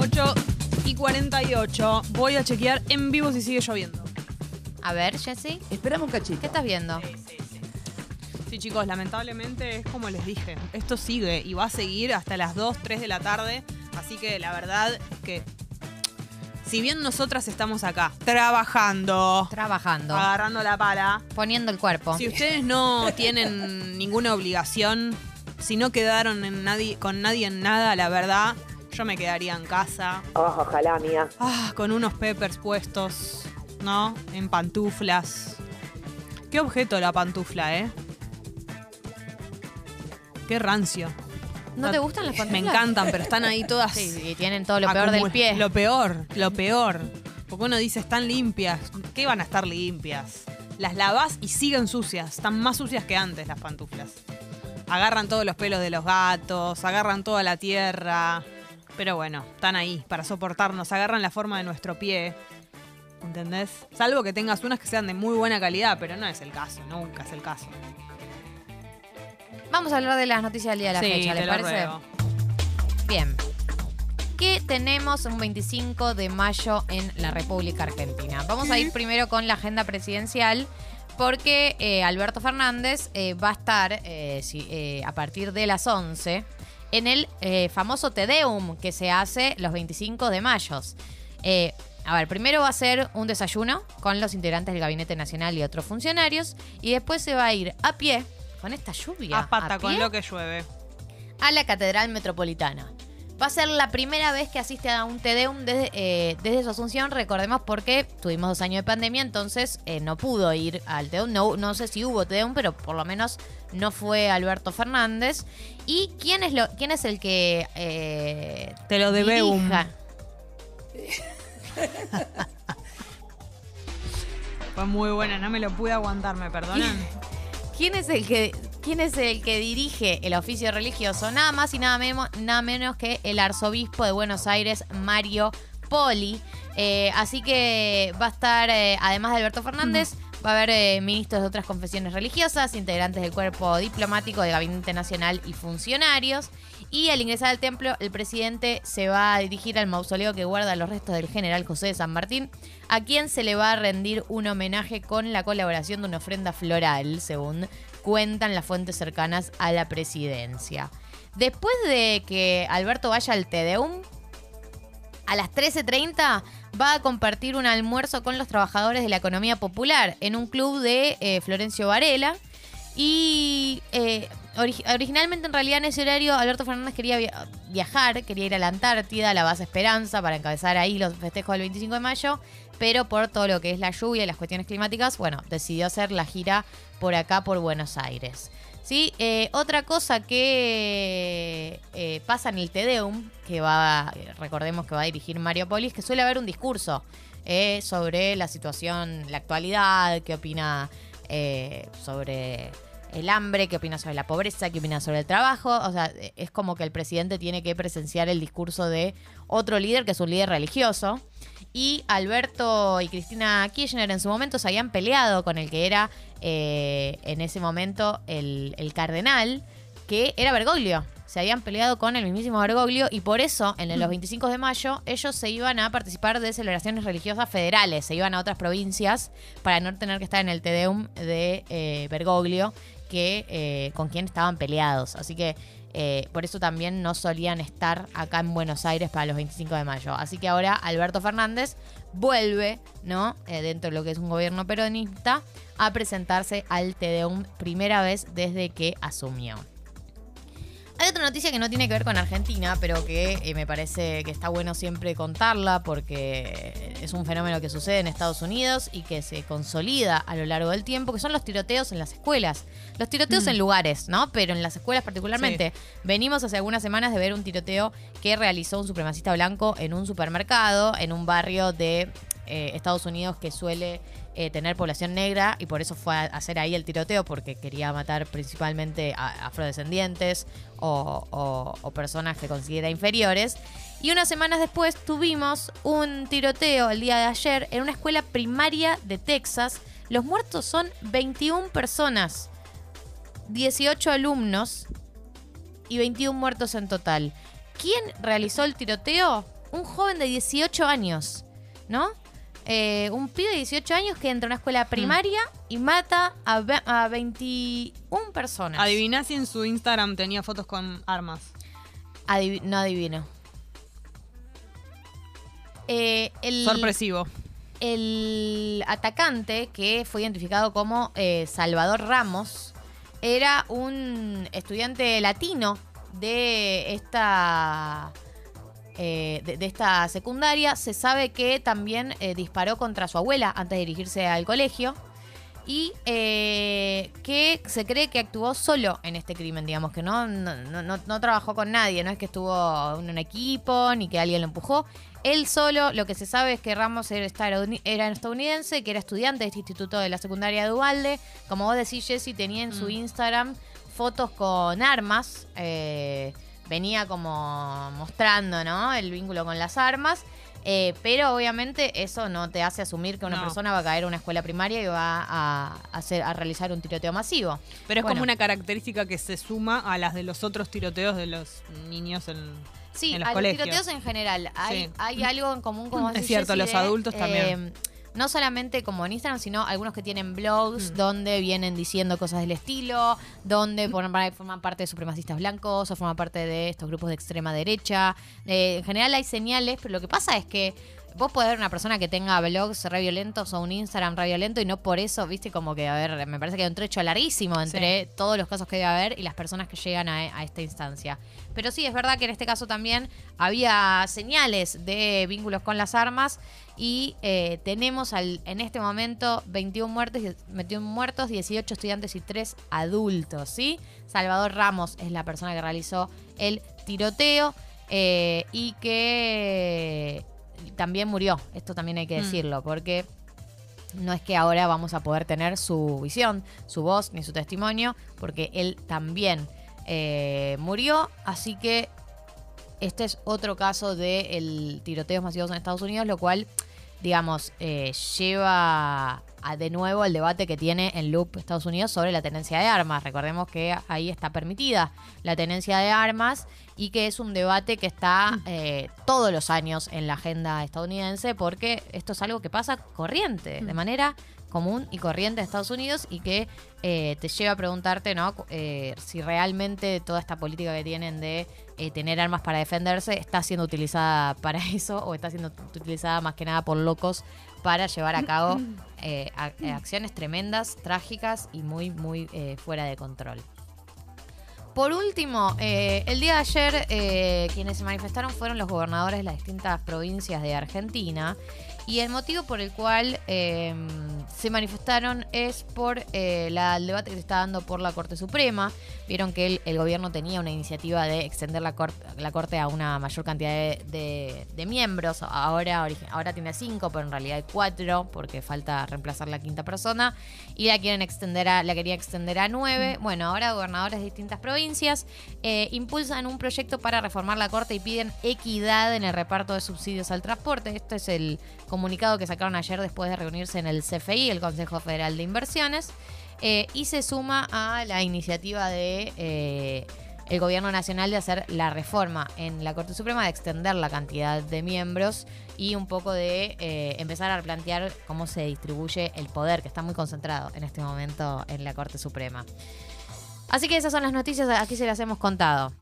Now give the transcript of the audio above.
8 y 48. Voy a chequear en vivo si sigue lloviendo. A ver, Jessy, Esperamos un cachito. ¿qué estás viendo? Sí, chicos, lamentablemente es como les dije. Esto sigue y va a seguir hasta las 2, 3 de la tarde. Así que la verdad es que. Si bien nosotras estamos acá trabajando, Trabajando, agarrando la pala, poniendo el cuerpo. si ustedes no tienen ninguna obligación, si no quedaron en nadie, con nadie en nada, la verdad, yo me quedaría en casa, Oh, ojalá, mía. Ah, con unos peppers puestos, ¿no? En pantuflas. Qué objeto la pantufla, ¿eh? Qué rancio. ¿No te gustan las Me pantuflas? encantan, pero están ahí todas. Sí, sí, tienen todo lo peor del pie. Lo peor, lo peor. Porque uno dice, están limpias. ¿Qué van a estar limpias? Las lavas y siguen sucias. Están más sucias que antes las pantuflas. Agarran todos los pelos de los gatos, agarran toda la tierra. Pero bueno, están ahí para soportarnos. Agarran la forma de nuestro pie. ¿Entendés? Salvo que tengas unas que sean de muy buena calidad, pero no es el caso, nunca es el caso. Vamos a hablar de las noticias del día de la Sí, fecha, te ¿les lo parece? ruego. Bien. ¿Qué tenemos un 25 de mayo en la República Argentina? Vamos a ir primero con la agenda presidencial porque eh, Alberto Fernández eh, va a estar eh, si- eh, a partir de las 11 en el eh, famoso Tedeum que se hace los 25 de mayo. Eh, a ver, primero va a ser un desayuno con los integrantes del Gabinete Nacional y otros funcionarios y después se va a ir a pie, con esta lluvia, A pata con pie, lo que llueve. a la Catedral Metropolitana. Va a ser la primera vez que asiste a un desde, eh, desde su asunción, recordemos porque tuvimos dos años de pandemia, entonces eh, no pudo ir al Tedeum. No, no sé si hubo Tedeum, pero por lo menos no fue Alberto Fernández. ¿Y quién es, lo, quién es el que... eh, Te lo debeum. dirija? Fue muy buena, no me lo pude aguantar, ¿me perdonan? ¿Quién es el que quién es el que dirige el oficio religioso? Nada más y nada, memo- nada menos que el arzobispo de Buenos Aires, Mario Poli. Eh, así que va a estar, eh, además de Alberto Fernández, va a haber eh, ministros de otras confesiones religiosas, integrantes del cuerpo diplomático del Gabinete Nacional y funcionarios. Y al ingresar al templo, el presidente se va a dirigir al mausoleo que guarda los restos del general José de San Martín, a quien se le va a rendir un homenaje con la colaboración de una ofrenda floral, según cuentan las fuentes cercanas a la presidencia. Después de que Alberto vaya al Tedeum, a las 13.30 va a compartir un almuerzo con los trabajadores de la economía popular en un club de eh, Florencio Varela. Y eh, ori- originalmente, en realidad, en ese horario, Alberto Fernández quería via- viajar, quería ir a la Antártida, a la base Esperanza, para encabezar ahí los festejos del 25 de mayo. Pero por todo lo que es la lluvia y las cuestiones climáticas, bueno, decidió hacer la gira por acá, por Buenos Aires. ¿Sí? Eh, otra cosa que eh, pasa en el Tedeum, que va, recordemos que va a dirigir Mario Polis, que suele haber un discurso eh, sobre la situación, la actualidad, qué opina sobre el hambre, qué opina sobre la pobreza, qué opina sobre el trabajo. O sea, es como que el presidente tiene que presenciar el discurso de otro líder, que es un líder religioso. Y Alberto y Cristina Kirchner en su momento se habían peleado con el que era eh, en ese momento el, el cardenal, que era Bergoglio. Se habían peleado con el mismísimo Bergoglio y por eso en los 25 de mayo ellos se iban a participar de celebraciones religiosas federales, se iban a otras provincias para no tener que estar en el Tedeum de eh, Bergoglio, eh, con quien estaban peleados. Así que eh, por eso también no solían estar acá en Buenos Aires para los 25 de mayo. Así que ahora Alberto Fernández vuelve, ¿no? Eh, dentro de lo que es un gobierno peronista, a presentarse al Tedeum primera vez desde que asumió. Hay otra noticia que no tiene que ver con Argentina, pero que eh, me parece que está bueno siempre contarla porque es un fenómeno que sucede en Estados Unidos y que se consolida a lo largo del tiempo, que son los tiroteos en las escuelas. Los tiroteos en lugares, ¿no? Pero en las escuelas particularmente. Venimos hace algunas semanas de ver un tiroteo que realizó un supremacista blanco en un supermercado, en un barrio de eh, Estados Unidos que suele eh, tener población negra y por eso fue a hacer ahí el tiroteo porque quería matar principalmente a afrodescendientes o, o- o personas que considera inferiores. Y unas semanas después tuvimos un tiroteo el día de ayer en una escuela primaria de Texas. Los muertos son 21 personas, 18 alumnos y 21 muertos en total. ¿Quién realizó el tiroteo? un joven de 18 años, ¿no? Eh, un pibe de 18 años que entra a una escuela Mm. primaria y mata a, ve- a 21 personas. Adiviná si en su Instagram tenía fotos con armas. No adivino. Eh, el, Sorpresivo. el atacante, que fue identificado como eh, Salvador Ramos, era un estudiante latino de esta. Eh, de, de esta secundaria. Se sabe que también eh, disparó contra su abuela antes de dirigirse al colegio. Y eh, que se cree que actuó solo en este crimen, digamos, que no, no, no- no- trabajó con nadie, no es que estuvo en un equipo ni que alguien lo empujó. Él solo, lo que se sabe es que Ramos era estadouni- era estadounidense, que era estudiante de este instituto de la secundaria de Ubalde. Como vos decís, Jessy tenía en su Mm. Instagram fotos con armas. eh, venía como mostrando, ¿no? El vínculo con las armas. eh, pero obviamente eso no te hace asumir que una No. persona va a caer a una escuela primaria y va a, hacer, a realizar un tiroteo masivo. Pero es Bueno. como una característica que se suma a las de los otros tiroteos de los niños en, Sí, en a los los colegios. tiroteos en general. Hay, Sí. hay algo en común, como Es cierto, Jessy, los de, adultos también. No solamente como en Instagram, sino algunos que tienen blogs Mm. donde vienen diciendo cosas del estilo, donde forman, forman parte de supremacistas blancos o forman parte de estos grupos de extrema derecha. Eh, en general hay señales, pero lo que pasa es que vos podés ver una persona que tenga blogs re violentos o un Instagram re violento y no por eso, viste, como que, a ver, me parece que hay un trecho larguísimo entre todos los casos que debe haber y las personas que llegan a, a esta instancia. Pero sí, es verdad que en este caso también había señales de vínculos con las armas y eh, tenemos al, en este momento 21 muertos, 21 muertos, 18 estudiantes y 3 adultos, ¿sí? Salvador Ramos es la persona que realizó el tiroteo eh, y que también murió, esto también hay que Mm. decirlo, porque no es que ahora vamos a poder tener su visión, su voz ni su testimonio, porque él también eh, murió, así que este es otro caso de el tiroteos masivos en Estados Unidos, lo cual, digamos, eh, lleva a de nuevo el debate que tiene en Loop Estados Unidos sobre la tenencia de armas. Recordemos que ahí está permitida la tenencia de armas y que es un debate que está eh, todos los años en la agenda estadounidense porque esto es algo que pasa corriente, de manera común y corriente en Estados Unidos y que eh, te lleva a preguntarte ¿no? Eh, si realmente toda esta política que tienen de eh, tener armas para defenderse está siendo utilizada para eso o está siendo utilizada más que nada por locos para llevar a cabo eh, eh, acciones tremendas, trágicas y muy, muy eh, fuera de control. Por último, el día de ayer quienes se manifestaron fueron los gobernadores de las distintas provincias de Argentina y el motivo por el cual se manifestaron es por eh, la- el debate que se está dando por la Corte Suprema. Vieron que el, el gobierno tenía una iniciativa de extender la, cor- la Corte a una mayor cantidad de, de- de miembros. Ahora, origi- ahora tiene cinco, pero en realidad hay cuatro porque falta reemplazar la quinta persona. Y la quieren extender a, la quería extender a nueve. Bueno, ahora gobernadores de distintas provincias eh, impulsan un proyecto para reformar la Corte y piden equidad en el reparto de subsidios al transporte. Este es el comunicado que sacaron ayer después de reunirse en el CFI, el Consejo Federal de Inversiones. eh, y se suma a la iniciativa de eh, el gobierno nacional de hacer la reforma en la Corte Suprema, de extender la cantidad de miembros y un poco de eh, empezar a replantear cómo se distribuye el poder, que está muy concentrado en este momento en la Corte Suprema. Así que esas son las noticias, aquí se las hemos contado.